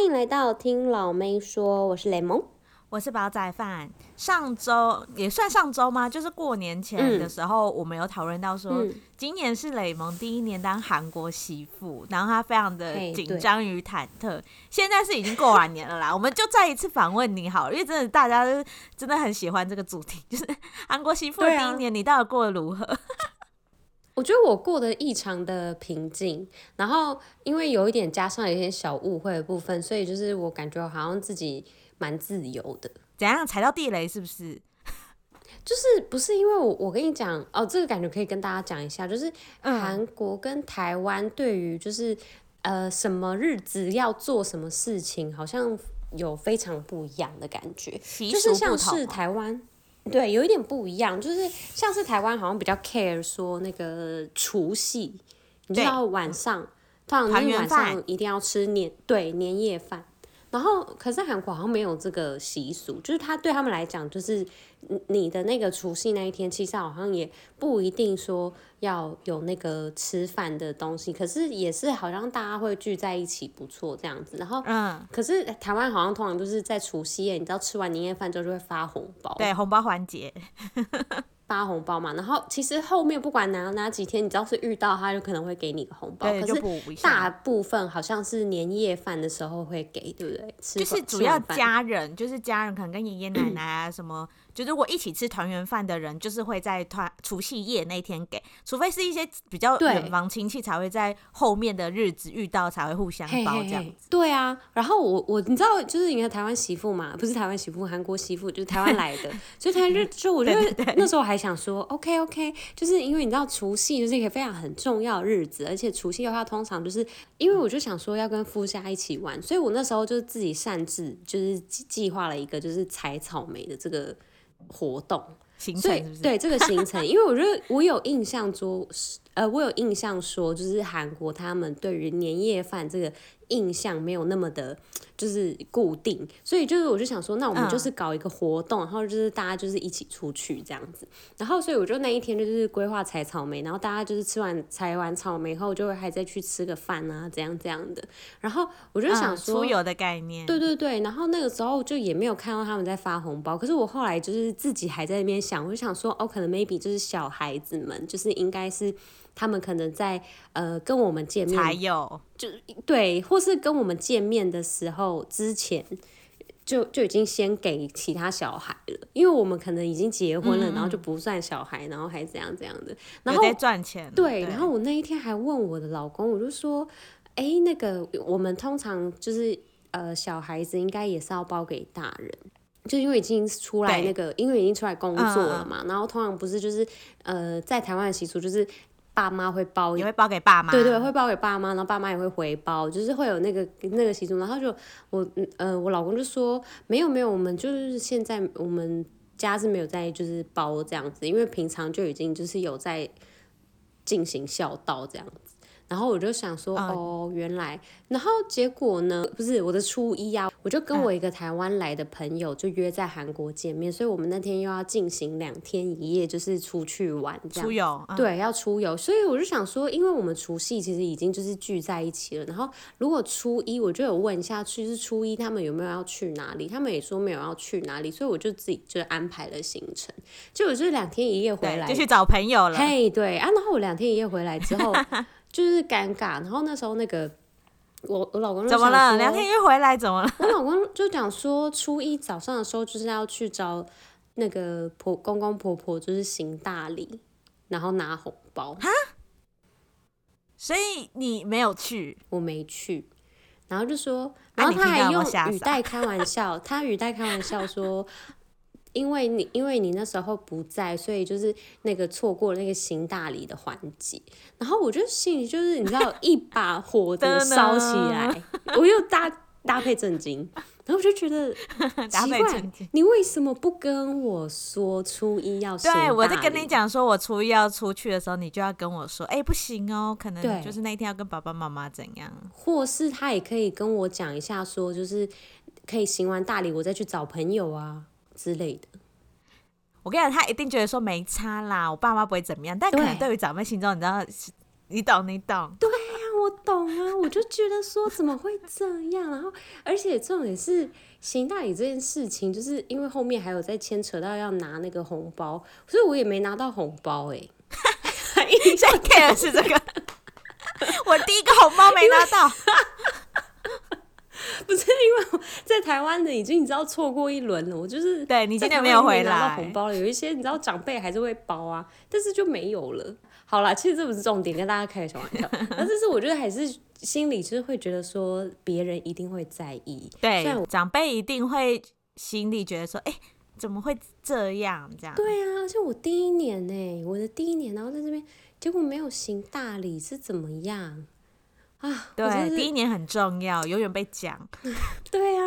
欢迎来到听老妹说，我是雷蒙，我是煲仔饭。上周也算上周吗？就是过年前的时候，我们有讨论到说，嗯、今年是雷蒙第一年当韩国媳妇，然后他非常的紧张与忐忑。现在是已经过完年了啦，我们就再一次访问你好了，因为真的大家真的很喜欢这个主题，就是韩国媳妇的第一年，你到底过得如何？我觉得我过得异常的平静，然后因为有一点加上有一些小误会的部分，所以就是我感觉好像自己蛮自由的。怎样踩到地雷是不是？就是不是因为我我跟你讲哦，这个感觉可以跟大家讲一下，就是韩国跟台湾对于就是呃什么日子要做什么事情，好像有非常不一样的感觉，就是像是台湾。对，有一点不一样，就是像是台湾好像比较 care 说那个除夕，你知道晚上，通常就是晚上一定要吃年对年夜饭。然后，可是韩国好像没有这个习俗，就是他对他们来讲，就是你的那个除夕那一天，其实好像也不一定说要有那个吃饭的东西，可是也是好像大家会聚在一起，不错这样子。然后，嗯，可是台湾好像通常都是在除夕夜，你知道吃完年夜饭之后就会发红包，对，红包环节。发红包嘛，然后其实后面不管哪哪几天，你只要是遇到他，就可能会给你个红包。可是大部分好像是年夜饭的时候会给，对不对？就是主要家人，就是家人可能跟爷爷奶奶啊什么。就如果一起吃团圆饭的人，就是会在团除夕夜那天给，除非是一些比较远房亲戚才会在后面的日子遇到才会互相包这样子。对啊，然后我我你知道，就是你看台湾媳妇嘛，不是台湾媳妇，韩国媳妇就是台湾来的，所以他就就我觉得那时候还想说，OK OK，就是因为你知道除夕就是一个非常很重要的日子，而且除夕的话通常就是因为我就想说要跟夫家一起玩，所以我那时候就自己擅自就是计划了一个就是采草莓的这个。活动行程是不是？对这个行程，因为我觉得我有印象说，呃，我有印象说，就是韩国他们对于年夜饭这个。印象没有那么的，就是固定，所以就是我就想说，那我们就是搞一个活动，嗯、然后就是大家就是一起出去这样子，然后所以我就那一天就是规划采草莓，然后大家就是吃完采完草莓后，就会还再去吃个饭啊，这样这样的，然后我就想说，出游的概念，对对对，然后那个时候就也没有看到他们在发红包，可是我后来就是自己还在那边想，我就想说，哦，可能 maybe 就是小孩子们，就是应该是。他们可能在呃跟我们见面，才有。就对，或是跟我们见面的时候之前就就已经先给其他小孩了，因为我们可能已经结婚了，嗯、然后就不算小孩，然后还怎样怎样的，然后赚钱对，然后我那一天还问我的老公，我就说，哎、欸，那个我们通常就是呃小孩子应该也是要包给大人，就因为已经出来那个，因为已经出来工作了嘛，嗯、然后通常不是就是呃在台湾的习俗就是。爸妈会包，也会包给爸妈。对对，会包给爸妈，然后爸妈也会回包，就是会有那个那个习俗。然后就我呃，我老公就说没有没有，我们就是现在我们家是没有在就是包这样子，因为平常就已经就是有在进行孝道这样子。然后我就想说，哦，原来，然后结果呢？不是我的初一啊，我就跟我一个台湾来的朋友就约在韩国见面，所以我们那天又要进行两天一夜，就是出去玩这样。出游。对，要出游，所以我就想说，因为我们除夕其实已经就是聚在一起了，然后如果初一，我就有问一下，其实初一他们有没有要去哪里？他们也说没有要去哪里，所以我就自己就安排了行程，就我就是两天一夜回来，就去找朋友了。嘿，对啊，然后我两天一夜回来之后。就是尴尬，然后那时候那个我我老公怎么了？两天一回来怎么了？我老公就讲说，初一早上的时候就是要去找那个婆公公婆婆，就是行大礼，然后拿红包。哈？所以你没有去？我没去。然后就说，然后他还用语带开玩笑，他语带开玩笑说。因为你因为你那时候不在，所以就是那个错过了那个行大礼的环节，然后我就心里就是你知道一把火的烧起来，我又搭搭配震惊，然后我就觉得 奇怪，你为什么不跟我说初一要？对，我在跟你讲说我初一要出去的时候，你就要跟我说，哎，不行哦，可能就是那一天要跟爸爸妈妈怎样，或是他也可以跟我讲一下，说就是可以行完大礼，我再去找朋友啊。之类的，我跟你讲，他一定觉得说没差啦，我爸妈不会怎么样。但可能对于长辈心中，你知道，你懂，你懂。对呀、啊，我懂啊，我就觉得说怎么会这样？然后而且重点是行大礼这件事情，就是因为后面还有在牵扯到要拿那个红包，所以我也没拿到红包哎、欸。印象 care 是这个，我第一个红包没拿到。不是因为我在台湾的已经你知道错过一轮了，我就是对你今天没有回来拿到红包了。有一些你知道长辈还是会包啊，但是就没有了。好啦，其实这不是重点，跟大家开个小玩笑。但是我觉得还是心里就是会觉得说别人一定会在意，对，长辈一定会心里觉得说，哎、欸，怎么会这样这样？对啊，就我第一年呢、欸，我的第一年，然后在这边结果没有行大礼是怎么样？啊，对，第一年很重要，永远被讲。对啊，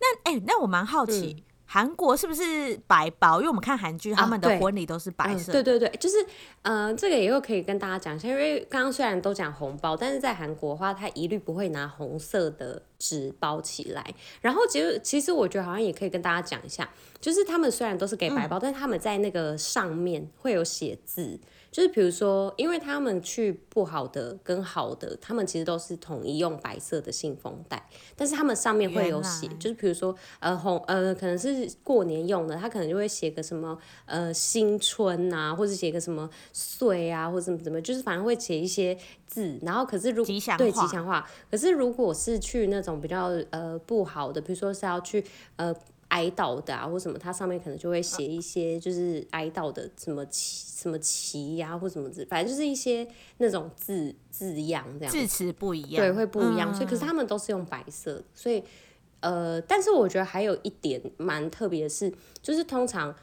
那哎、欸，那我蛮好奇，韩、嗯、国是不是白包？因为我们看韩剧，他们的婚礼都是白色、啊嗯。对对对，就是，呃，这个也又可以跟大家讲一下，因为刚刚虽然都讲红包，但是在韩国的话，他一律不会拿红色的纸包起来。然后其实，其实我觉得好像也可以跟大家讲一下，就是他们虽然都是给白包，嗯、但是他们在那个上面会有写字。就是比如说，因为他们去不好的跟好的，他们其实都是统一用白色的信封袋，但是他们上面会有写，就是比如说呃红呃可能是过年用的，他可能就会写个什么呃新春啊，或者写个什么岁啊，或者怎么怎么，就是反正会写一些字，然后可是如果对吉祥话，可是如果是去那种比较呃不好的，比如说是要去呃。哀悼的啊，或什么，它上面可能就会写一些，就是哀悼的什么旗、什么旗呀、啊，或什么字，反正就是一些那种字字样这样。字词不一样，对，会不一样。嗯、所以，可是他们都是用白色，所以呃，但是我觉得还有一点蛮特别的是，就是通常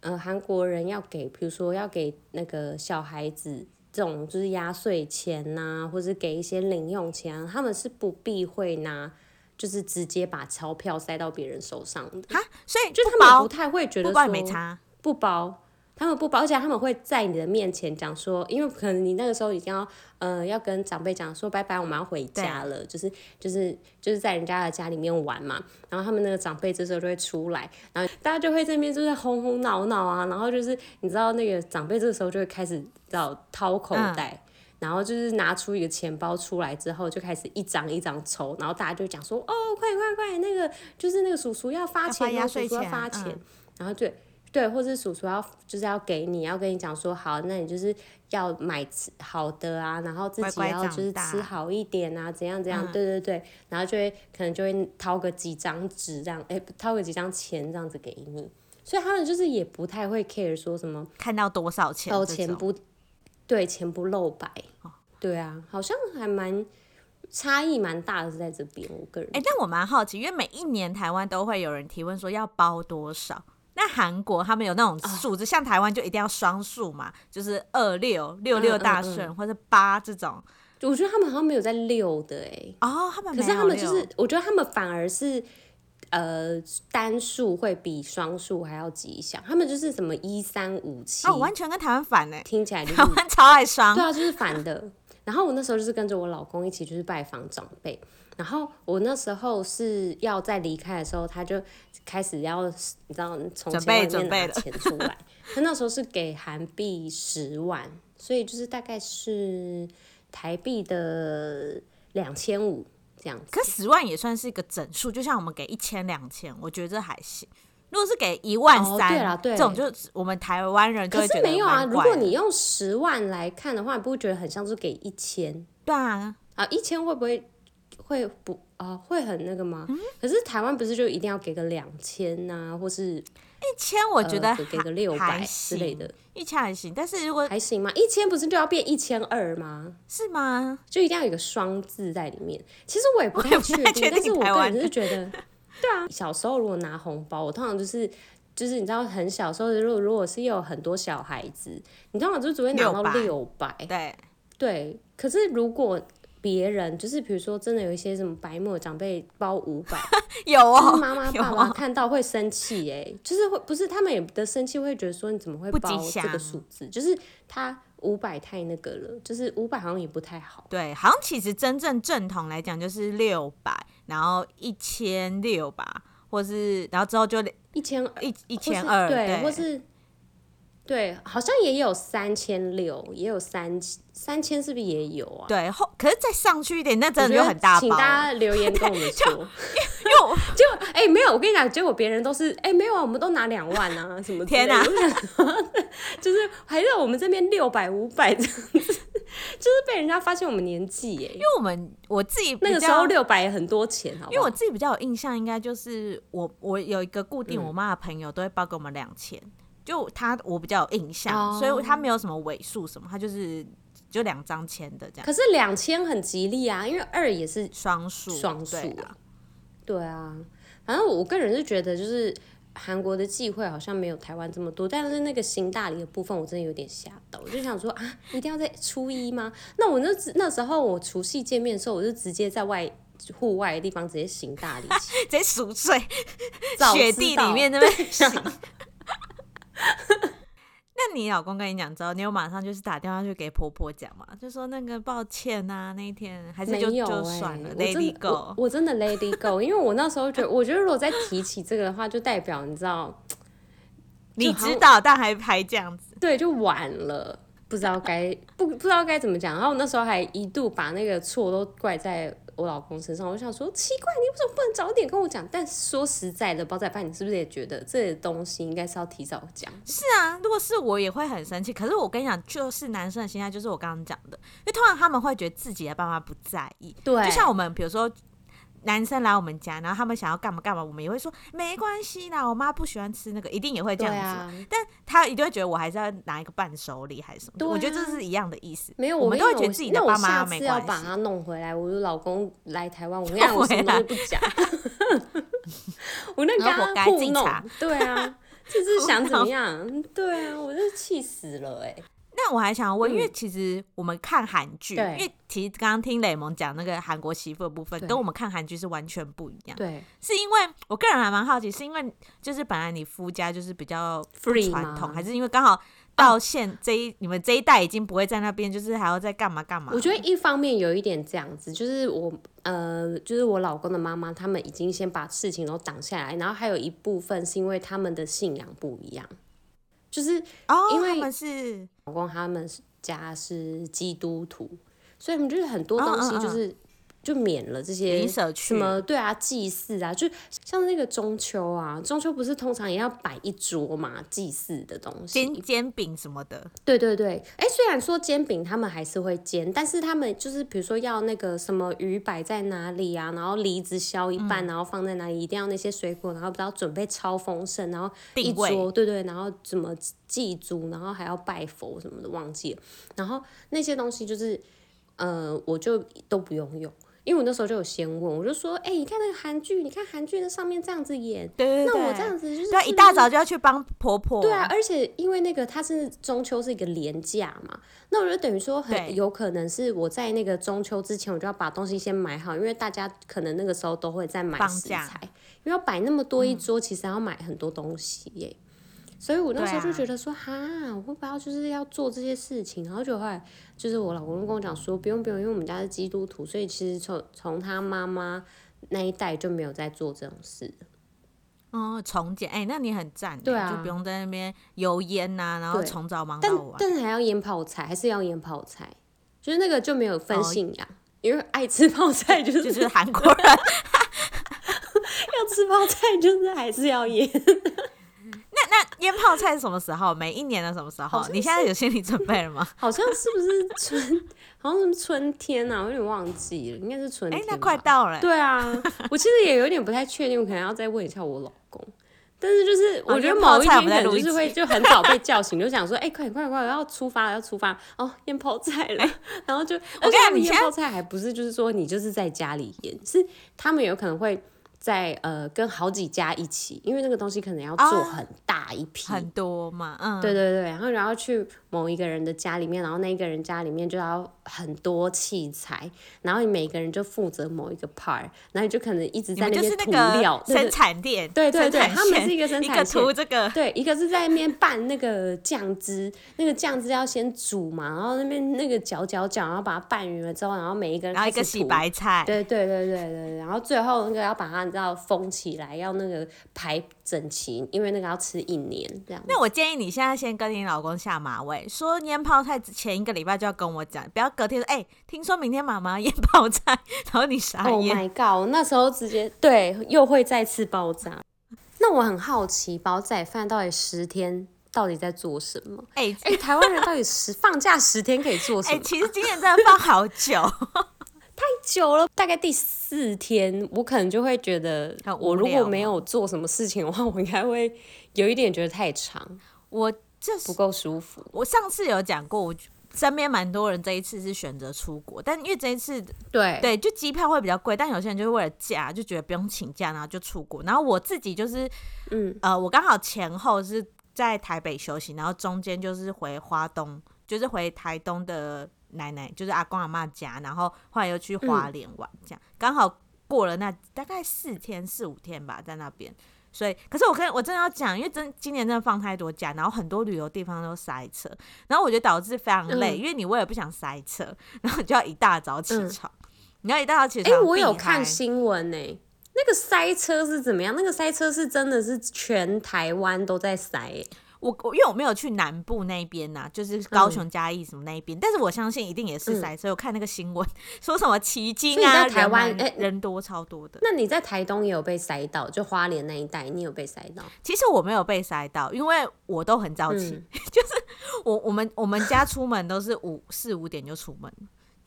呃韩国人要给，比如说要给那个小孩子这种就是压岁钱呐、啊，或是给一些零用钱、啊，他们是不避讳拿。就是直接把钞票塞到别人手上的，哈，所以就他们不太会觉得说没差，不包，他们不包，而且他们会在你的面前讲说，因为可能你那个时候已经要，呃，要跟长辈讲说拜拜，我们要回家了，就是就是就是在人家的家里面玩嘛，然后他们那个长辈这时候就会出来，然后大家就会这边就是哄哄闹闹啊，然后就是你知道那个长辈这个时候就会开始找掏口袋。嗯然后就是拿出一个钱包出来之后，就开始一张一张抽，然后大家就讲说：“哦，快快快，那个就是那个叔叔要发钱，要叔叔要发钱。嗯”然后对对，或者叔叔要就是要给你，要跟你讲说：“好，那你就是要买吃好的啊，然后自己要就是吃好一点啊，怎样怎样。嗯”对对对，然后就会可能就会掏个几张纸这样，哎，掏个几张钱这样子给你。所以他们就是也不太会 care 说什么看到多少钱，哦，钱不。对，钱不露白，对啊，好像还蛮差异蛮大的，是在这边。我个人，哎、欸，但我蛮好奇，因为每一年台湾都会有人提问说要包多少，那韩国他们有那种数字，哦、像台湾就一定要双数嘛，就是二六六六大顺、嗯嗯嗯、或者八这种。我觉得他们好像没有在六的哎，哦，他们，可是他们就是，我觉得他们反而是。呃，单数会比双数还要吉祥，他们就是什么一三五七哦，完全跟台湾反呢，听起来就是台湾超爱双，对啊，就是反的。然后我那时候就是跟着我老公一起就是拜访长辈，然后我那时候是要在离开的时候，他就开始要你知道从钱里面拿钱出来，他那时候是给韩币十万，所以就是大概是台币的两千五。这样子，可十万也算是一个整数，就像我们给一千、两千，我觉得这还行。如果是给一万三，对啦，对，这种就是我们台湾人就会觉得。可是没有啊，如果你用十万来看的话，你不会觉得很像是给一千？对啊，啊，一千会不会会不啊？会很那个吗？嗯、可是台湾不是就一定要给个两千呐，或是？一千我觉得、呃、给个六百之类的，一千还行，但是如果还行吗？一千不是就要变一千二吗？是吗？就一定要有个双字在里面。其实我也不太确定，定，但是我个人是觉得，对啊。小时候如果拿红包，我通常就是就是你知道很小时候，如果如果是有很多小孩子，你通常就只会拿到六百，对对。可是如果别人就是比如说真的有一些什么白目长辈包五百，有哦，妈妈爸爸看到会生气哎，就是会不是他们也的生气，会觉得说你怎么会包这个数字？就是他五百太那个了，就是五百好像也不太好。对，好像其实真正正统来讲就是六百，然后一千六吧，或是然后之后就一千一一千二，对，对或是。对，好像也有三千六，也有三三千，是不是也有啊？对，后可是再上去一点，那真的就很大包。请大家留言跟我们说，因为我就哎、欸、没有，我跟你讲，结果别人都是哎、欸、没有啊，我们都拿两万啊，什么天哪、啊，就是还在我们这边六百五百这样子，就是被人家发现我们年纪耶，因为我们我自己那个时候六百很多钱好好，因为我自己比较有印象，应该就是我我有一个固定我妈的朋友都会包给我们两千。就他，我比较有印象，oh. 所以他没有什么尾数什么，他就是就两张签的这样。可是两千很吉利啊，因为二也是双数，双数啊。对啊，反正我个人是觉得，就是韩国的忌讳好像没有台湾这么多，但是那个行大礼的部分，我真的有点吓到，我就想说啊，一定要在初一吗？那我那那时候我除夕见面的时候，我就直接在外户外的地方直接行大礼，直接熟睡，雪地里面那边行。那你老公跟你讲之后，你有马上就是打电话去给婆婆讲嘛？就说那个抱歉啊，那一天还是就就算了 it go 我。我真的 it go，因为我那时候觉得，我觉得如果再提起这个的话，就代表你知道，你知道，但还还这样子，对，就晚了，不知道该不不知道该怎么讲。然后我那时候还一度把那个错都怪在。我老公身上，我想说奇怪，你为什么不能早点跟我讲？但说实在的，煲仔饭，你是不是也觉得这东西应该是要提早讲？是啊，如果是我也会很生气。可是我跟你讲，就是男生的心态，就是我刚刚讲的，因为通常他们会觉得自己的爸妈不在意。对，就像我们，比如说。男生来我们家，然后他们想要干嘛干嘛，我们也会说没关系啦。我妈不喜欢吃那个，一定也会这样子。啊、但他一定会觉得我还是要拿一个伴手礼还是什么。对、啊，我觉得这是一样的意思。没有，我们都会觉得自己的爸妈没关系。要把他弄回来。我的老公来台湾，我跟他我什么都不讲。我那个该糊弄。对啊，就是想怎么样？对啊，我就是气死了哎、欸。那我还想要问，因为其实我们看韩剧，因为其实刚刚听雷蒙讲那个韩国媳妇的部分，跟我们看韩剧是完全不一样。对，是因为我个人还蛮好奇，是因为就是本来你夫家就是比较传统，还是因为刚好到现这一你们这一代已经不会在那边，就是还要再干嘛干嘛？我觉得一方面有一点这样子，就是我呃，就是我老公的妈妈，他们已经先把事情都挡下来，然后还有一部分是因为他们的信仰不一样。就是因为他们是老公，他们家是基督徒，所以我们就是很多东西就是。就免了这些什么对啊，祭祀啊，就像那个中秋啊，中秋不是通常也要摆一桌嘛，祭祀的东西，煎煎饼什么的。对对对，哎、欸，虽然说煎饼他们还是会煎，但是他们就是比如说要那个什么鱼摆在哪里啊，然后梨子削一半，然后放在哪里，一定要那些水果，然后不知道准备超丰盛，然后一桌对对，然后怎么祭祖，然后还要拜佛什么的，忘记了。然后那些东西就是呃，我就都不用用。因为我那时候就有先问，我就说，哎、欸，你看那个韩剧，你看韩剧那上面这样子演，对对对，那我这样子就是，对，一大早就要去帮婆婆。对啊，而且因为那个它是中秋是一个连假嘛，那我就等于说很有可能是我在那个中秋之前，我就要把东西先买好，因为大家可能那个时候都会在买食材，因为要摆那么多一桌，其实要买很多东西耶。嗯所以我那时候就觉得说，哈、啊，我会不要就是要做这些事情，然后就后来就是我老公跟我讲说，不用不用，因为我们家是基督徒，所以其实从从他妈妈那一代就没有在做这种事。哦，重建，哎、欸，那你很赞，对啊，就不用在那边油烟呐、啊，然后从早忙到晚，但但是还要腌泡菜，还是要腌泡菜，就是那个就没有分信仰，哦、因为爱吃泡菜 就是就是韩国人，要吃泡菜就是还是要腌。那那腌泡菜是什么时候？每一年的什么时候？你现在有心理准备了吗？好像是不是春？好像是春天啊，我有点忘记了，应该是春天。哎、欸，那快到了。对啊，我其实也有点不太确定，我可能要再问一下我老公。但是就是我觉得某一天可能就是会就很早被叫醒，就想说，哎、欸，快点快点快点，要出发了，要出发哦，腌泡菜了。欸、然后就我跟你，腌泡菜还不是就是说你就是在家里腌，是他们有可能会。在呃，跟好几家一起，因为那个东西可能要做很大一批，啊、很多嘛，嗯，对对对，然后然后去某一个人的家里面，然后那一个人家里面就要很多器材，然后你每个人就负责某一个 part，然后你就可能一直在那边涂料，生产店，对对对，他们是一个生产线，一个涂这个，对，一个是在那边拌那个酱汁，那个酱汁要先煮嘛，然后那边那个搅搅搅，然后把它拌匀了之后，然后每一个人，然后一个洗白菜，对对对对对，然后最后那个要把它。你知道封起来，要那个排整齐，因为那个要吃一年这样。那我建议你现在先跟你老公下马威，说腌泡菜前一个礼拜就要跟我讲，不要隔天说，哎、欸，听说明天妈妈腌泡菜，然后你傻眼。Oh my god！那时候直接对，又会再次爆炸。那我很好奇，煲仔饭到底十天？到底在做什么？哎、欸、哎、欸，台湾人到底十放假十天可以做什么？哎、欸，其实今年真的放好久，太久了。大概第四天，我可能就会觉得，我如果没有做什么事情的话，我应该会有一点觉得太长，我这不够舒服。我上次有讲过，我身边蛮多人这一次是选择出国，但因为这一次对对，就机票会比较贵，但有些人就是为了假，就觉得不用请假，然后就出国。然后我自己就是，嗯呃，我刚好前后是。在台北休息，然后中间就是回花东，就是回台东的奶奶，就是阿公阿嬷家，然后后来又去花莲玩，这样刚、嗯、好过了那大概四天四五天吧，在那边。所以，可是我跟我真的要讲，因为真今年真的放太多假，然后很多旅游地方都塞车，然后我觉得导致非常累，嗯、因为你我也不想塞车，然后就要一大早起床，嗯、你要一大早起床。哎、欸，我有看新闻呢、欸。那个塞车是怎么样？那个塞车是真的是全台湾都在塞、欸。我我因为我没有去南部那边呐、啊，就是高雄嘉义什么那一边、嗯，但是我相信一定也是塞车。嗯、我看那个新闻说什么奇经啊，在台湾哎、欸、人多超多的。那你在台东也有被塞到？就花莲那一带，你有被塞到？其实我没有被塞到，因为我都很早起，嗯、就是我我们我们家出门都是五四五点就出门。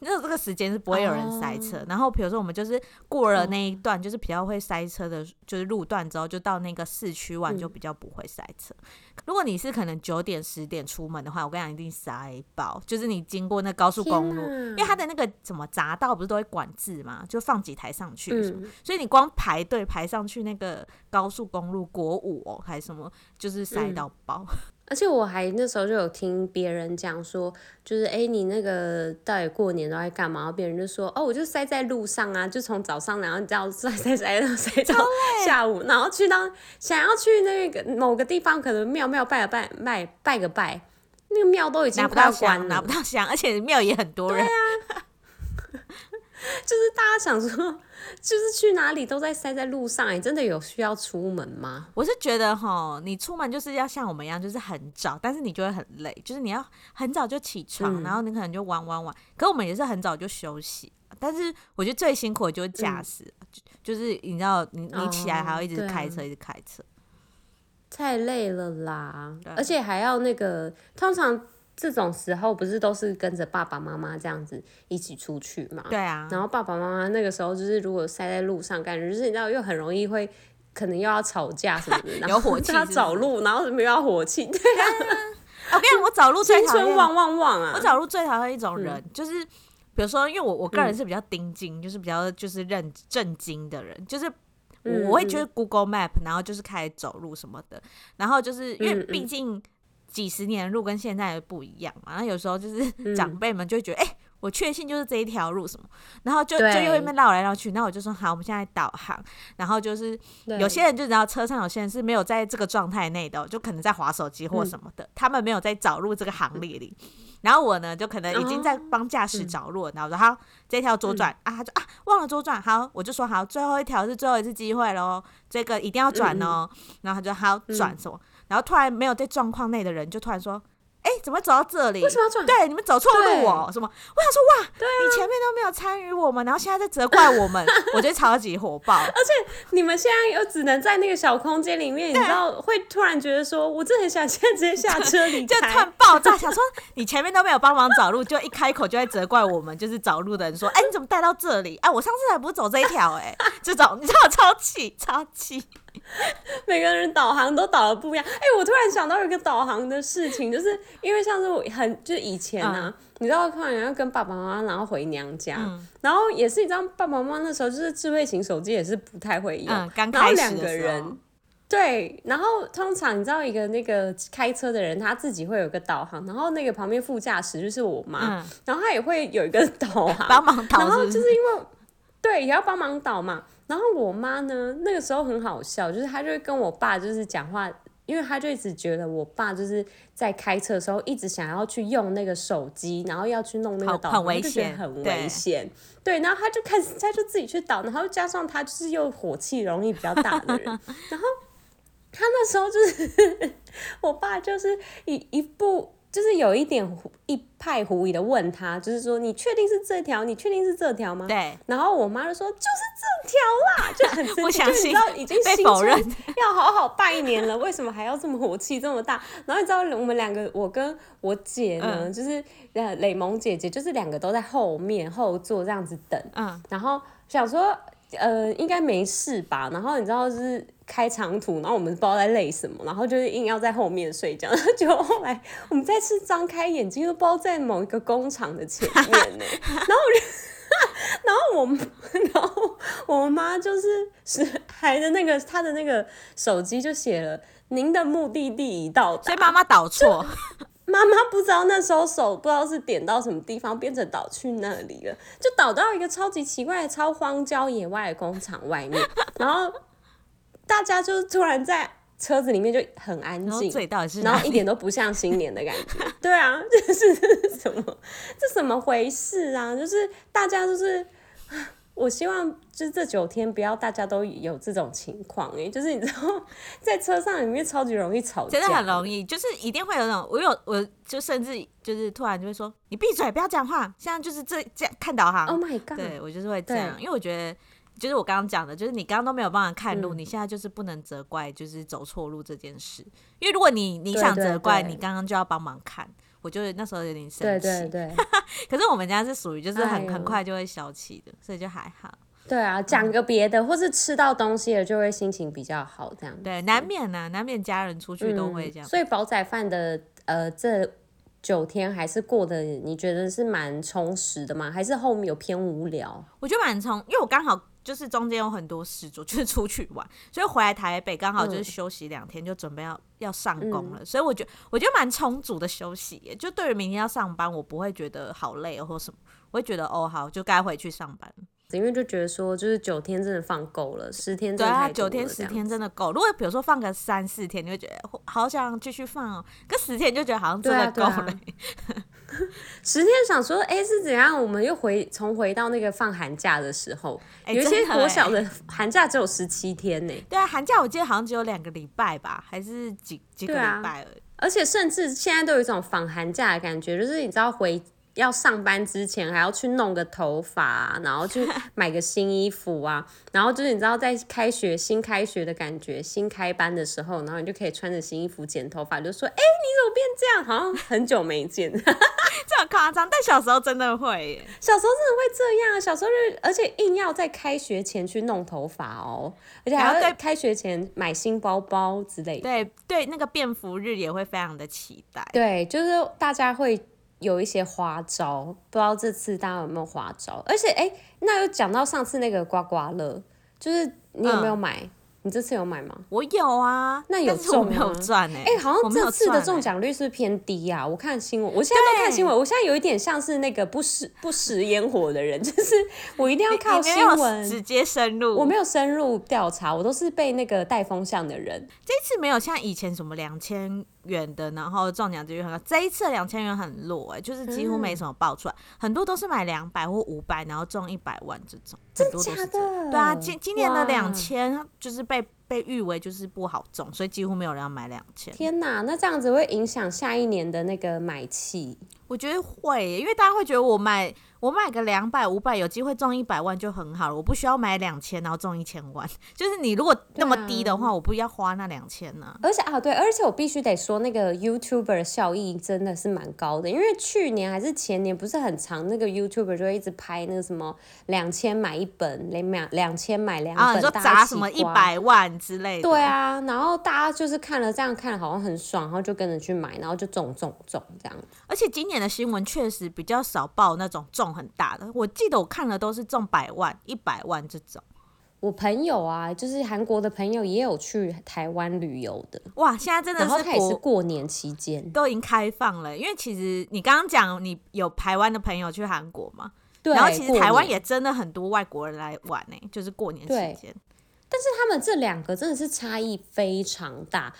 那这个时间是不会有人塞车，oh. 然后比如说我们就是过了那一段，就是比较会塞车的，就是路段之后，就到那个市区玩就比较不会塞车。嗯、如果你是可能九点十点出门的话，我跟你讲一定塞爆，就是你经过那高速公路，因为它的那个什么匝道不是都会管制嘛，就放几台上去，嗯、所以你光排队排上去那个高速公路国五哦还是什么，就是塞到爆。嗯而且我还那时候就有听别人讲说，就是哎、欸，你那个到底过年都在干嘛？别人就说，哦，我就塞在路上啊，就从早上然后你知道塞塞塞 塞到下午，然后去到想要去那个某个地方，可能庙庙拜个拜拜拜个拜，那个庙都已经快关了，拿不到香，而且庙也很多人。对啊，就是大家想说。就是去哪里都在塞在路上，你真的有需要出门吗？我是觉得哈，你出门就是要像我们一样，就是很早，但是你就会很累，就是你要很早就起床，嗯、然后你可能就玩玩玩。可我们也是很早就休息，但是我觉得最辛苦的就是驾驶，嗯、就是你知道，你你起来还要一直开车，哦、一直开车，太累了啦，而且还要那个通常。这种时候不是都是跟着爸爸妈妈这样子一起出去嘛？对啊。然后爸爸妈妈那个时候就是如果塞在路上，感觉就是你知道又很容易会可能又要吵架什么的，然后有火气。他找路，然后什么又要火气？对啊。我跟你讲，我找路最讨厌。旺旺旺啊！我找路最讨厌一种人，嗯、就是比如说，因为我我个人是比较盯紧、嗯，就是比较就是认正经的人，就是我会觉得 Google Map，然后就是开始走路什么的，然后就是因为毕竟。几十年的路跟现在的不一样嘛，然后有时候就是长辈们就会觉得，哎、嗯欸，我确信就是这一条路什么，然后就就又一边绕来绕去，那我就说好，我们现在导航，然后就是有些人就知道车上有些人是没有在这个状态内的，就可能在划手机或什么的、嗯，他们没有在找路这个行列里，然后我呢就可能已经在帮驾驶着落，然后我说好，这条左转、嗯、啊，他就啊忘了左转，好，我就说好，最后一条是最后一次机会喽，这个一定要转哦、嗯，然后他就好转什么。然后突然没有在状况内的人就突然说：“哎，怎么走到这里？为什么要转？对，你们走错路哦，什么？我想说哇，对啊，你前面都没有参与我们，然后现在在责怪我们，我觉得超级火爆。而且你们现在又只能在那个小空间里面，你知道会突然觉得说，我真的很想 现在直接下车离开，就突然爆炸，想说你前面都没有帮忙找路，就一开口就在责怪我们，就是找路的人说：哎，你怎么带到这里？哎，我上次还不是走这一条？哎，这种你知道我超气，超气。” 每个人导航都导的不一样。哎、欸，我突然想到一个导航的事情，就是因为像是我很就是以前啊，嗯、你知道，突然要跟爸爸妈妈然后回娘家，嗯、然后也是你知道，爸爸妈妈那时候就是智慧型手机也是不太会用，嗯、刚开始然后两个人对，然后通常你知道一个那个开车的人他自己会有一个导航，然后那个旁边副驾驶就是我妈、嗯，然后他也会有一个导航 帮忙导，然后就是因为对也要帮忙导嘛。然后我妈呢，那个时候很好笑，就是她就会跟我爸就是讲话，因为她就一直觉得我爸就是在开车的时候一直想要去用那个手机，然后要去弄那个导航，很危险，很危险。对，然后她就开始她就自己去导，然后加上她就是又火气容易比较大的人，然后他那时候就是 我爸就是一一部。就是有一点一派狐疑的问他，就是说你确定是这条？你确定是这条吗？对。然后我妈就说就是这条啦，就很不相信，就你知道已经被否认，要好好拜年了，为什么还要这么火气这么大？然后你知道我们两个，我跟我姐呢，嗯、就是呃蕾蒙姐姐，就是两个都在后面后座这样子等，嗯，然后想说。呃，应该没事吧？然后你知道就是开长途，然后我们不知道在累什么，然后就是硬要在后面睡觉。然后结果后来我们再次张开眼睛，都不知道在某一个工厂的前面呢。然后我就，然后我们，然后我妈就是是还的那个她的那个手机就写了您的目的地已到达，所以妈妈导错。妈妈不知道那时候手不知道是点到什么地方，变成导去那里了，就导到一个超级奇怪的超荒郊野外的工厂外面，然后大家就突然在车子里面就很安静，然后一点都不像新年的感觉。对啊，这是什么？这什么回事啊？就是大家就是。我希望就是这九天不要大家都有这种情况哎，就是你知道在车上里面超级容易吵架，真的很容易，就是一定会有那种我有我就甚至就是突然就会说你闭嘴不要讲话，现在就是这这样看导航。Oh my god！对我就是会这样，因为我觉得就是我刚刚讲的，就是你刚刚都没有办法看路，嗯，你现在就是不能责怪就是走错路这件事，因为如果你你想责怪，你刚刚就要帮忙看。我就那时候有点生气，对对对。可是我们家是属于就是很很快就会消气的，所以就还好。对啊，讲个别的，或是吃到东西了，就会心情比较好，这样。对，难免呢、啊，难免家人出去都会这样。嗯、所以煲仔饭的呃这九天还是过得你觉得是蛮充实的吗？还是后面有偏无聊？我觉得蛮充，因为我刚好。就是中间有很多事做，就是出去玩，所以回来台北刚好就是休息两天，就准备要要上工了。嗯、所以我觉得我觉得蛮充足的休息耶，就对于明天要上班，我不会觉得好累或什么，我会觉得哦好，就该回去上班。因为就觉得说，就是九天真的放够了，十天。对啊，九天十天真的够。如果比如说放个三四天，你会觉得好想继续放哦。可十天就觉得好像真的够了。十天想说，哎、欸，是怎样？我们又回重回到那个放寒假的时候，欸、有一些国小的寒假只有十七天呢。对啊，寒假我记得好像只有两个礼拜吧，还是几几个礼拜而已。而且甚至现在都有一种放寒假的感觉，就是你知道回。要上班之前还要去弄个头发啊，然后去 买个新衣服啊，然后就是你知道在开学新开学的感觉，新开班的时候，然后你就可以穿着新衣服剪头发，就说：“哎、欸，你怎么变这样？好像很久没见。”这么夸张？但小时候真的会耶，小时候真的会这样。小时候就而且硬要在开学前去弄头发哦，而且还要在开学前买新包包之类的。对对，那个便服日也会非常的期待。对，就是大家会。有一些花招，不知道这次大家有没有花招？而且，哎、欸，那又讲到上次那个刮刮乐，就是你有没有买？嗯你这次有买吗？我有啊，那有中没有赚哎？哎、欸，好像这次的中奖率是偏低呀、啊。我看新闻，我现在都看新闻，我现在有一点像是那个不食不食烟火的人，就是我一定要靠新闻直接深入。我没有深入调查，我都是被那个带风向的人。这次没有像以前什么两千元的，然后中奖几率很高。这一次两千元很弱哎、欸，就是几乎没什么爆出来，嗯、很多都是买两百或五百，然后中一百万这种。很多都是这样？对啊，今今年的两千就是被。被誉为就是不好中，所以几乎没有人要买两千。天哪，那这样子会影响下一年的那个买气？我觉得会，因为大家会觉得我买。我买个两百五百，有机会中一百万就很好了。我不需要买两千，然后中一千万。就是你如果那么低的话，啊、我不要花那两千呢。而且啊，对，而且我必须得说，那个 YouTuber 效益真的是蛮高的。因为去年还是前年不是很长，那个 YouTuber 就会一直拍那个什么两千买一本，两两千买两本，啊，你说砸什么一百万之类的。对啊，然后大家就是看了这样看好像很爽，然后就跟着去买，然后就中中中这样。而且今年的新闻确实比较少报那种中很大的，我记得我看了都是中百万、一百万这种。我朋友啊，就是韩国的朋友也有去台湾旅游的。哇，现在真的是，然后他也是过年期间都已经开放了，因为其实你刚刚讲你有台湾的朋友去韩国嘛？对。然后其实台湾也真的很多外国人来玩呢、欸，就是过年期间。但是他们这两个真的是差异非常大。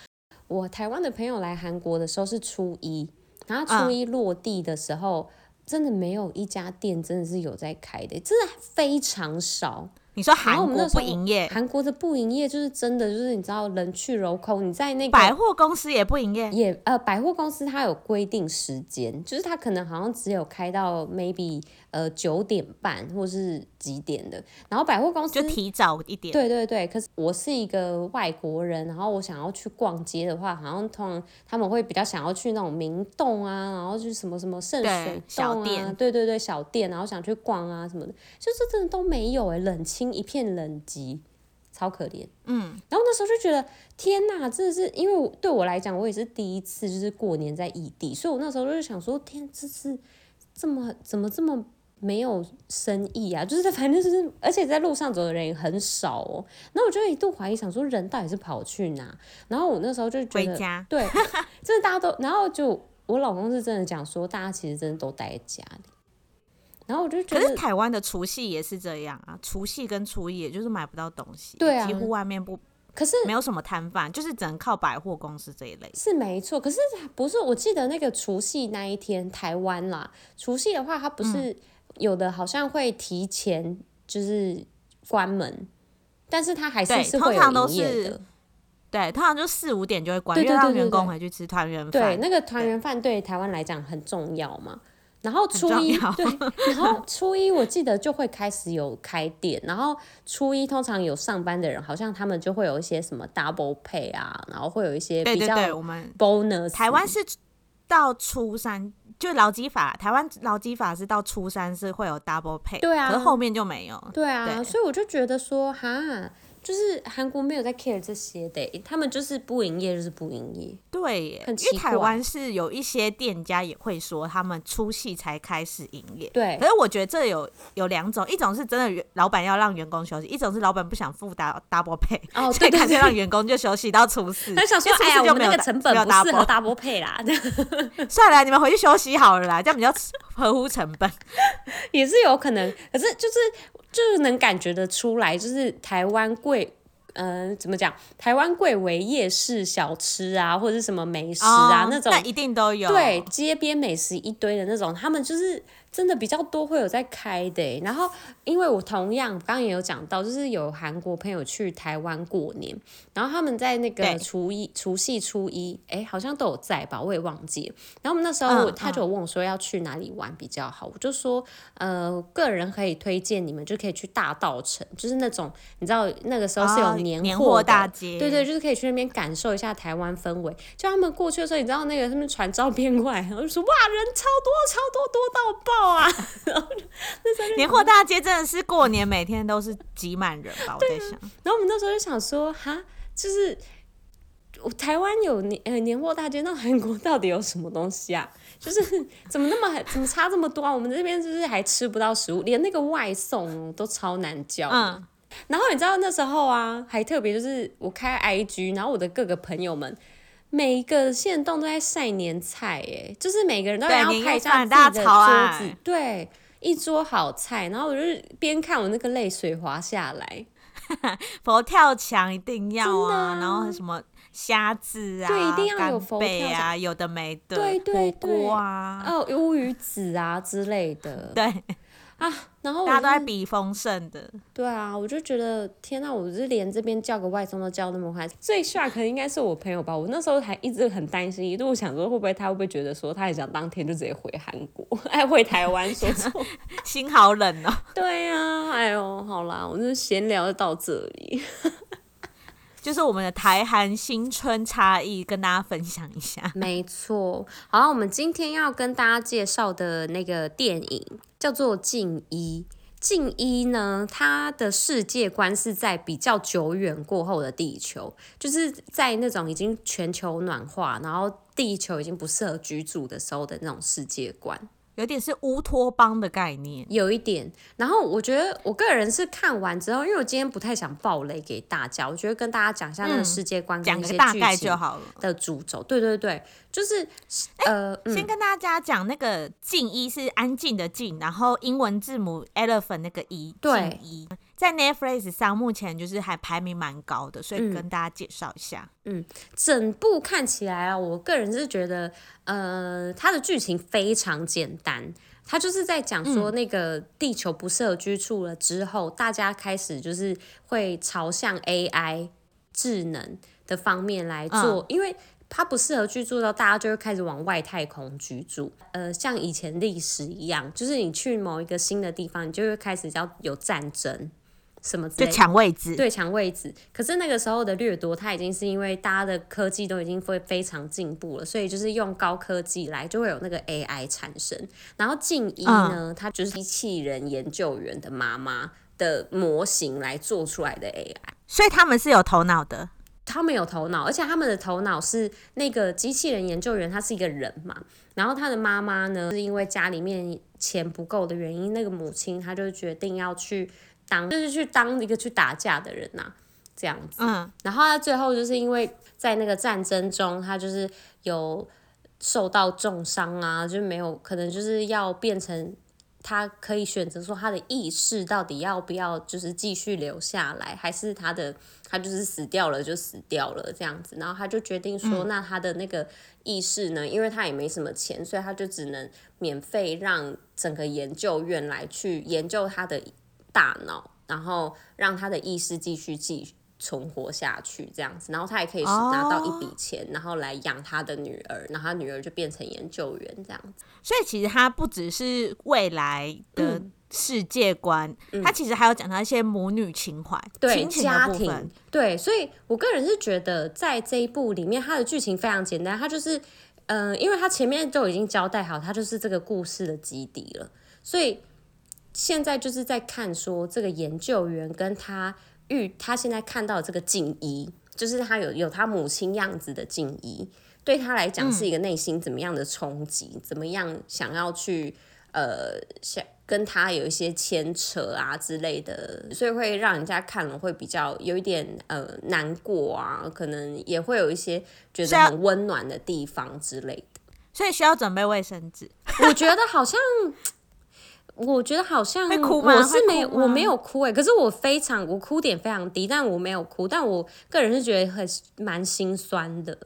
我台湾的朋友来韩国的时候是初一，然后初一落地的时候，嗯、真的没有一家店真的是有在开的，真的非常少。你说韩国不营业？韩国的不营业就是真的，就是你知道人去楼空。你在那个百货公司也不营业，也呃百货公司它有规定时间，就是它可能好像只有开到 maybe 呃九点半或是几点的。然后百货公司就提早一点。对对对，可是我是一个外国人，然后我想要去逛街的话，好像通常他们会比较想要去那种明洞啊，然后就是什么什么圣水洞啊，小店，对对对小店，然后想去逛啊什么的，就是真的都没有哎、欸，冷清。一片冷寂，超可怜。嗯，然后那时候就觉得天哪，真的是因为对我来讲，我也是第一次就是过年在异地，所以我那时候就想说，天，这是这么怎么这么没有生意啊？就是反正就是，而且在路上走的人也很少哦。然后我就一度怀疑，想说人到底是跑去哪？然后我那时候就觉得，回家。对，真 的大家都，然后就我老公是真的讲说，大家其实真的都待在家里。然后我就觉得，可是台湾的除夕也是这样啊，除夕跟初一也就是买不到东西，对啊，几乎外面不，可是没有什么摊贩，就是只能靠百货公司这一类。是没错，可是不是？我记得那个除夕那一天，台湾啦，除夕的话，它不是有的好像会提前就是关门，嗯、但是他还是是会有营业的。对，通常就四五点就会关，因为让员工回去吃团圆饭。对，那个团圆饭对台湾来讲很重要嘛。然后初一对，然后初一我记得就会开始有开店，然后初一通常有上班的人，好像他们就会有一些什么 double pay 啊，然后会有一些比较。我们 bonus 台湾是到初三就劳基法，台湾劳基法是到初三是会有 double pay，对啊，可是后面就没有。对啊，对，所以我就觉得说哈。就是韩国没有在 care 这些的，他们就是不营业就是不营业。对，因为台湾是有一些店家也会说他们除夕才开始营业。对，可是我觉得这有有两种，一种是真的老板要让员工休息，一种是老板不想付 double pay，哦，对，干脆让员工就休息到初四。他想说，哎呀，我们那个成本不适合 double pay 啦，算了，你们回去休息好了啦，这样比较合乎成本。也是有可能，可是就是。就是能感觉得出来，就是台湾贵，嗯、呃，怎么讲？台湾贵为夜市小吃啊，或者是什么美食啊、哦、那种，那一定都有。对，街边美食一堆的那种，他们就是。真的比较多会有在开的，然后因为我同样刚刚也有讲到，就是有韩国朋友去台湾过年，然后他们在那个初一、除夕初一，哎，好像都有在吧，我也忘记了。然后我们那时候他就有问我说要去哪里玩比较好，我就说呃，个人可以推荐你们就可以去大稻城，就是那种你知道那个时候是有年货、哦、年货大街，对对，就是可以去那边感受一下台湾氛围。就他们过去的时候，你知道那个他们传照片过来，然后就说哇，人超多超多多到爆。啊，然后年货大街真的是过年每天都是挤满人吧？我在想，然后我们那时候就想说，哈，就是我台湾有年呃年货大街，那韩国到底有什么东西啊？就是怎么那么怎么差这么多啊？我们这边就是还吃不到食物，连那个外送都超难叫。嗯，然后你知道那时候啊，还特别就是我开 IG，然后我的各个朋友们。每一个限动都在晒年菜，哎，就是每个人都要拍一下自己的桌子，对，一桌好菜，然后我就边看我那个泪水滑下来，佛跳墙一定要啊，啊。然后什么虾子啊，对，一定要有佛跳墙。啊，有的没的，对对对，啊，哦，乌鱼子啊之类的，对。啊，然后大家都在比丰盛的，对啊，我就觉得天啊，我是连这边叫个外送都叫那么快，最 shock 可能应该是我朋友吧。我那时候还一直很担心，一度想说会不会他会不会觉得说他也想当天就直接回韩国，哎，回台湾说错，心好冷哦。对啊，哎呦，好啦，我就闲聊到这里，就是我们的台韩新春差异，跟大家分享一下。没错，好，我们今天要跟大家介绍的那个电影。叫做静一，静一呢，它的世界观是在比较久远过后的地球，就是在那种已经全球暖化，然后地球已经不适合居住的时候的那种世界观。有点是乌托邦的概念，有一点。然后我觉得我个人是看完之后，因为我今天不太想爆雷给大家，我觉得跟大家讲一下那个世界观，讲、嗯、个大概就好了的主轴。对对对，就是呃、欸，先跟大家讲那个静一是安静的静，然后英文字母 elephant 那个一，静一。在 Netflix 上目前就是还排名蛮高的，所以跟大家介绍一下。嗯，整部看起来啊，我个人是觉得，呃，它的剧情非常简单，它就是在讲说那个地球不适合居住了之后，嗯、大家开始就是会朝向 AI 智能的方面来做，嗯、因为。它不适合居住到，大家就会开始往外太空居住。呃，像以前历史一样，就是你去某一个新的地方，你就会开始要有战争，什么就抢位置，对，抢位置。可是那个时候的掠夺，它已经是因为大家的科技都已经会非常进步了，所以就是用高科技来，就会有那个 AI 产生。然后静一呢，它就是机器人研究员的妈妈的模型来做出来的 AI，所以他们是有头脑的。他们有头脑，而且他们的头脑是那个机器人研究员，他是一个人嘛。然后他的妈妈呢，是因为家里面钱不够的原因，那个母亲她就决定要去当，就是去当一个去打架的人呐、啊，这样子。嗯。然后他最后就是因为在那个战争中，他就是有受到重伤啊，就没有可能就是要变成。他可以选择说他的意识到底要不要就是继续留下来，还是他的他就是死掉了就死掉了这样子，然后他就决定说，那他的那个意识呢，因为他也没什么钱，所以他就只能免费让整个研究院来去研究他的大脑，然后让他的意识继续继续。存活下去这样子，然后他也可以是拿到一笔钱，oh. 然后来养他的女儿，然后他女儿就变成研究员这样子。所以其实他不只是未来的世界观，他、嗯、其实还有讲到一些母女情怀、对亲情家庭。对，所以我个人是觉得在这一部里面，它的剧情非常简单，它就是嗯、呃，因为他前面就已经交代好，它就是这个故事的基底了，所以现在就是在看说这个研究员跟他。遇他现在看到这个静怡，就是他有有他母亲样子的静怡，对他来讲是一个内心怎么样的冲击？嗯、怎么样想要去呃想跟他有一些牵扯啊之类的，所以会让人家看了会比较有一点呃难过啊，可能也会有一些觉得很温暖的地方之类的，所以需要准备卫生纸。我觉得好像。我觉得好像我是没我没有哭哎，可是我非常我哭点非常低，但我没有哭，但我个人是觉得很蛮心酸的，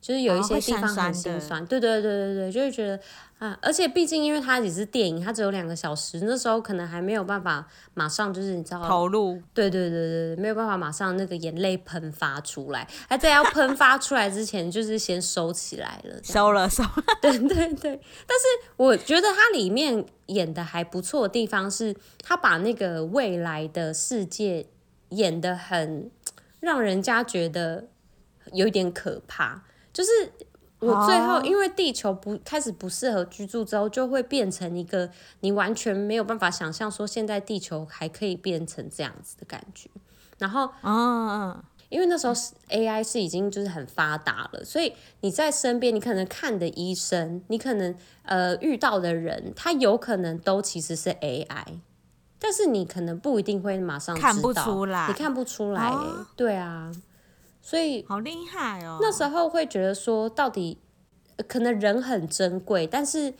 就是有一些地方很心酸，对对对对对，就是觉得。啊，而且毕竟因为它也是电影，它只有两个小时，那时候可能还没有办法马上就是你知道投入，对对对对，没有办法马上那个眼泪喷发出来，还在要喷发出来之前，就是先收起来了，收了收了，对对对。但是我觉得它里面演的还不错的地方是，他把那个未来的世界演的很让人家觉得有一点可怕，就是。我最后，因为地球不开始不适合居住之后，就会变成一个你完全没有办法想象说现在地球还可以变成这样子的感觉。然后，嗯，因为那时候 AI 是已经就是很发达了，所以你在身边，你可能看的医生，你可能呃遇到的人，他有可能都其实是 AI，但是你可能不一定会马上看不出来，你看不出来，欸，对啊。所以好厉害哦！那时候会觉得说，到底可能人很珍贵，但是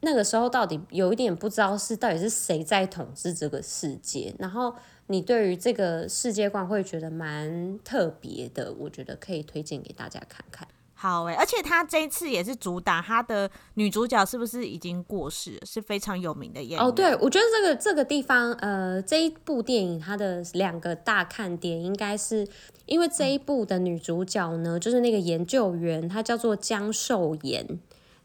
那个时候到底有一点不知道是到底是谁在统治这个世界。然后你对于这个世界观会觉得蛮特别的，我觉得可以推荐给大家看看。好诶，而且他这一次也是主打他的女主角是不是已经过世了？是非常有名的演员。哦，对，我觉得这个这个地方，呃，这一部电影它的两个大看点应该是因为这一部的女主角呢，嗯、就是那个研究员，她叫做江寿妍，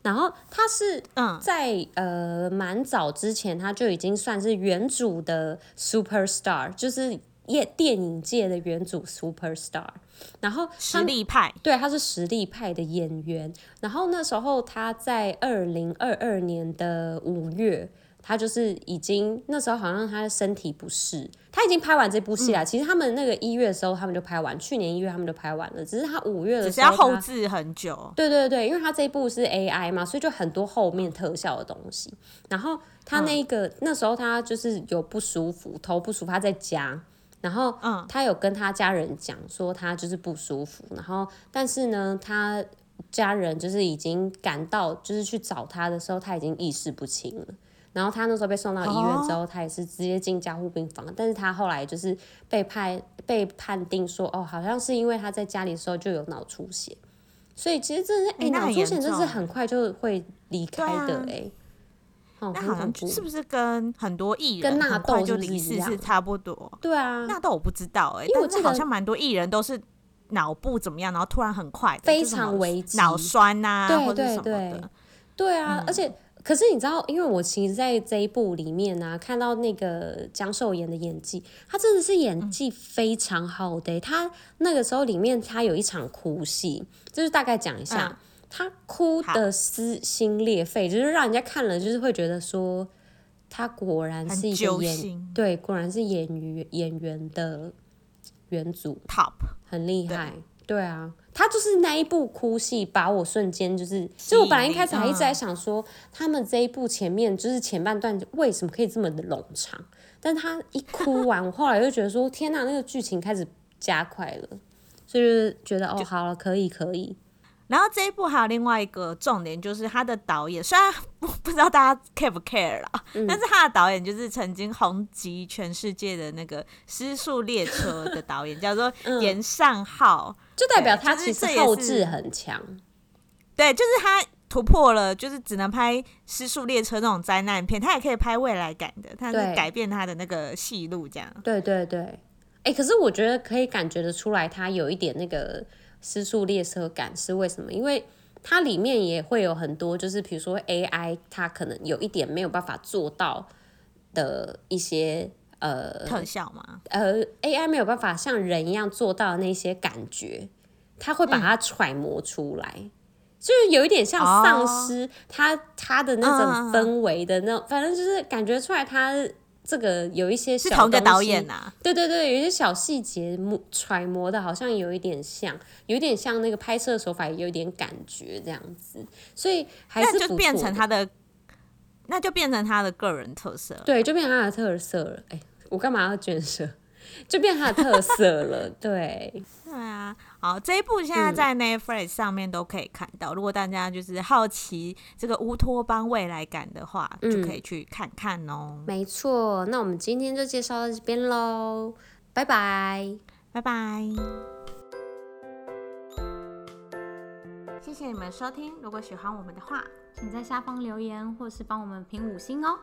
然后她是在、嗯、呃蛮早之前，她就已经算是原主的 super star，就是业电影界的原主 super star。然后实力派，对，他是实力派的演员。然后那时候他在二零二二年的五月，他就是已经那时候好像他的身体不适，他已经拍完这部戏了。嗯、其实他们那个一月的时候他们就拍完，去年一月他们就拍完了。只是他五月的时候，只是要后置很久。对对对，因为他这一部是 AI 嘛，所以就很多后面特效的东西。然后他那个、嗯、那时候他就是有不舒服，头不舒服，他在家。然后，他有跟他家人讲说他就是不舒服，然后但是呢，他家人就是已经赶到，就是去找他的时候，他已经意识不清了。然后他那时候被送到医院之后，他也是直接进加护病房，但是他后来就是被判被判定说，哦，好像是因为他在家里的时候就有脑出血，所以其实真是，哎，脑出血真是很快就会离开的，哎。那好像是不是跟很多艺人很快就离世是差不多？对啊，纳豆我不知道哎，因为我记得好像蛮多艺人都是脑部怎么样，然后突然很快非常危急，脑酸呐，对对对，对啊，而且可是你知道，因为我其实在这一部里面呢，看到那个姜秀妍的演技，她真的是演技非常好的。他那个时候里面她有一场哭戏，就是大概讲一下。他哭的撕心裂肺，就是让人家看了，就是会觉得说，他果然是一个演，对，果然是演员演员的元祖，top，很厉害，对，对啊，他就是那一部哭戏，把我瞬间就是，就我本来一开始还一直在想说，他们这一部前面就是前半段为什么可以这么的冗长，但他一哭完，我后来又觉得说，天哪，那个剧情开始加快了，所以就是觉得哦，好了，可以可以。然后这一部还有另外一个重点，就是他的导演，虽然不不知道大家 care 不 care 啦，嗯、但是他的导演就是曾经红极全世界的那个《失速列车》的导演，叫做严尚浩，就代表他其实后置很强。对，就是他突破了，就是只能拍《失速列车》那种灾难片，他也可以拍未来感的，他是改变他的那个戏路这样。对对对，哎、欸，可是我觉得可以感觉得出来，它有一点那个。失速列车感是为什么？因为它里面也会有很多，就是比如说 AI，它可能有一点没有办法做到的一些呃特效嘛。呃，AI 没有办法像人一样做到的那些感觉，它会把它揣摩出来，嗯、就是有一点像丧尸，它它的那种氛围的那种，反正就是感觉出来它。这个有一些小是同个导演呐、啊，对对对，有一些小细节揣摩的，好像有一点像，有一点像那个拍摄手法，有一点感觉这样子，所以还是那就变成他的，那就变成他的个人特色，对，就变成他的特色了。哎，我干嘛要卷舌？就变他的特色了，对。对啊，好，这一部现在在 Netflix 上面都可以看到。嗯、如果大家就是好奇这个乌托邦未来感的话，嗯、就可以去看看哦。没错，那我们今天就介绍到这边喽，拜拜，拜拜。谢谢你们收听，如果喜欢我们的话，请在下方留言或是帮我们评五星哦。